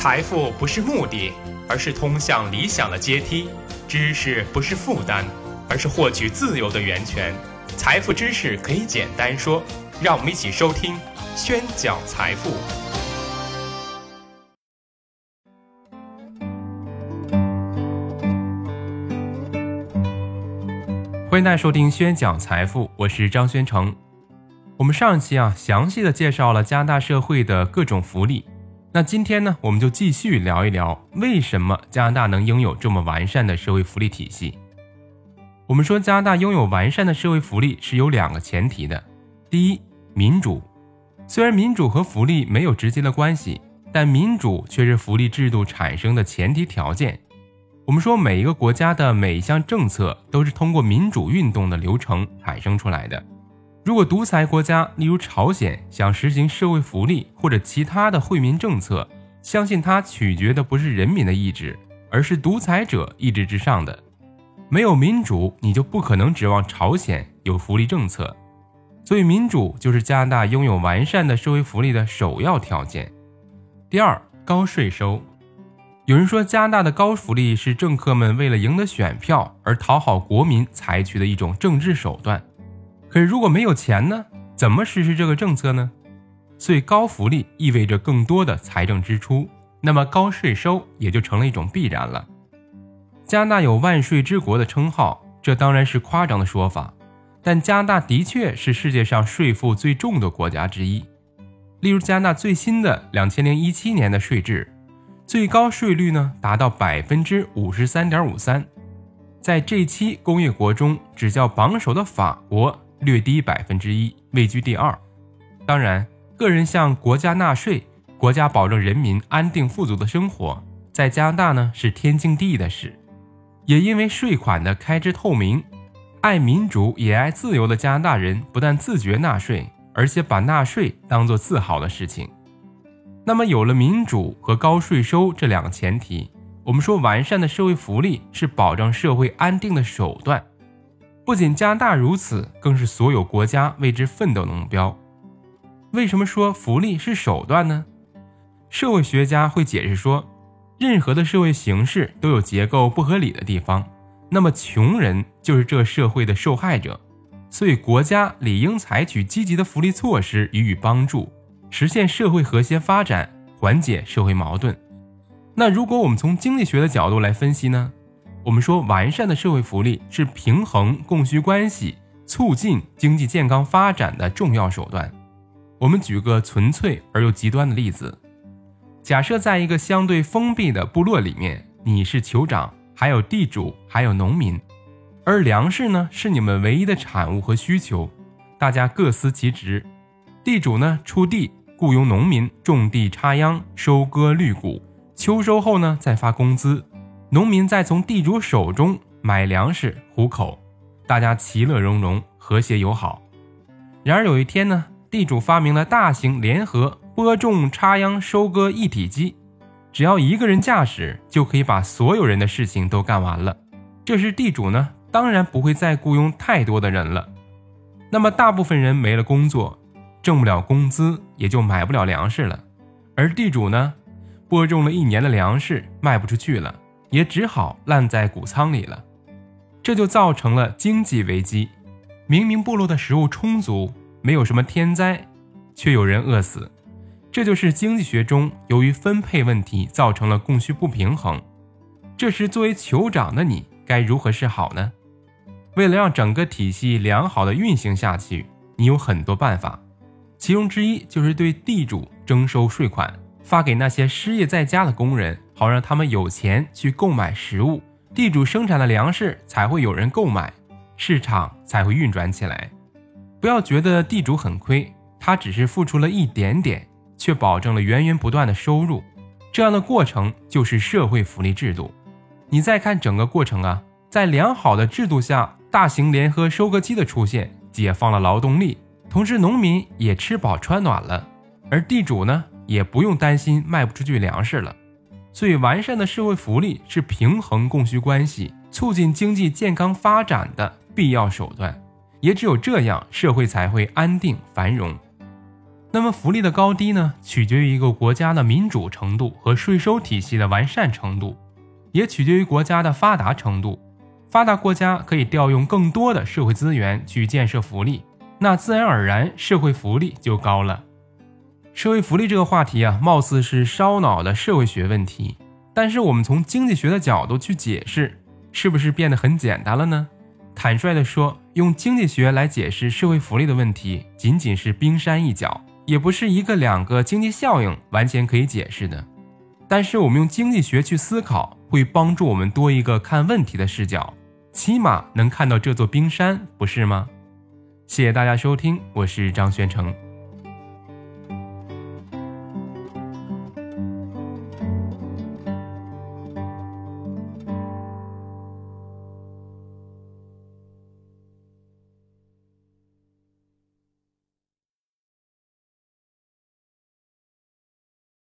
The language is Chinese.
财富不是目的，而是通向理想的阶梯；知识不是负担，而是获取自由的源泉。财富知识可以简单说，让我们一起收听宣讲财富。欢迎大家收听宣讲财富，我是张宣成。我们上一期啊，详细的介绍了加拿大社会的各种福利。那今天呢，我们就继续聊一聊为什么加拿大能拥有这么完善的社会福利体系。我们说加拿大拥有完善的社会福利是有两个前提的：第一，民主。虽然民主和福利没有直接的关系，但民主却是福利制度产生的前提条件。我们说每一个国家的每一项政策都是通过民主运动的流程产生出来的。如果独裁国家，例如朝鲜，想实行社会福利或者其他的惠民政策，相信它取决的不是人民的意志，而是独裁者意志之上的。没有民主，你就不可能指望朝鲜有福利政策。所以，民主就是加拿大拥有完善的社会福利的首要条件。第二，高税收。有人说，加拿大的高福利是政客们为了赢得选票而讨好国民采取的一种政治手段。可是如果没有钱呢？怎么实施这个政策呢？所以高福利意味着更多的财政支出，那么高税收也就成了一种必然了。加拿大有“万税之国”的称号，这当然是夸张的说法，但加拿大的确是世界上税负最重的国家之一。例如，加拿大最新的两千零一七年的税制，最高税率呢达到百分之五十三点五三，在这期工业国中，只叫榜首的法国。略低百分之一，位居第二。当然，个人向国家纳税，国家保证人民安定富足的生活，在加拿大呢是天经地义的事。也因为税款的开支透明，爱民主也爱自由的加拿大人不但自觉纳税，而且把纳税当做自豪的事情。那么，有了民主和高税收这两个前提，我们说完善的社会福利是保障社会安定的手段。不仅加拿大如此，更是所有国家为之奋斗的目标。为什么说福利是手段呢？社会学家会解释说，任何的社会形式都有结构不合理的地方，那么穷人就是这社会的受害者，所以国家理应采取积极的福利措施予以帮助，实现社会和谐发展，缓解社会矛盾。那如果我们从经济学的角度来分析呢？我们说，完善的社会福利是平衡供需关系、促进经济健康发展的重要手段。我们举个纯粹而又极端的例子：假设在一个相对封闭的部落里面，你是酋长，还有地主，还有农民，而粮食呢是你们唯一的产物和需求，大家各司其职。地主呢出地雇佣农民种地、插秧、收割、绿谷，秋收后呢再发工资。农民在从地主手中买粮食糊口，大家其乐融融，和谐友好。然而有一天呢，地主发明了大型联合播种、插秧、收割一体机，只要一个人驾驶，就可以把所有人的事情都干完了。这时地主呢，当然不会再雇佣太多的人了。那么大部分人没了工作，挣不了工资，也就买不了粮食了。而地主呢，播种了一年的粮食卖不出去了。也只好烂在谷仓里了，这就造成了经济危机。明明部落的食物充足，没有什么天灾，却有人饿死。这就是经济学中由于分配问题造成了供需不平衡。这时，作为酋长的你该如何是好呢？为了让整个体系良好的运行下去，你有很多办法，其中之一就是对地主征收税款，发给那些失业在家的工人。好让他们有钱去购买食物，地主生产的粮食才会有人购买，市场才会运转起来。不要觉得地主很亏，他只是付出了一点点，却保证了源源不断的收入。这样的过程就是社会福利制度。你再看整个过程啊，在良好的制度下，大型联合收割机的出现解放了劳动力，同时农民也吃饱穿暖了，而地主呢也不用担心卖不出去粮食了。最完善的社会福利是平衡供需关系、促进经济健康发展的必要手段，也只有这样，社会才会安定繁荣。那么福利的高低呢，取决于一个国家的民主程度和税收体系的完善程度，也取决于国家的发达程度。发达国家可以调用更多的社会资源去建设福利，那自然而然社会福利就高了。社会福利这个话题啊，貌似是烧脑的社会学问题，但是我们从经济学的角度去解释，是不是变得很简单了呢？坦率地说，用经济学来解释社会福利的问题，仅仅是冰山一角。也不是一个两个经济效应完全可以解释的，但是我们用经济学去思考，会帮助我们多一个看问题的视角，起码能看到这座冰山，不是吗？谢谢大家收听，我是张宣成。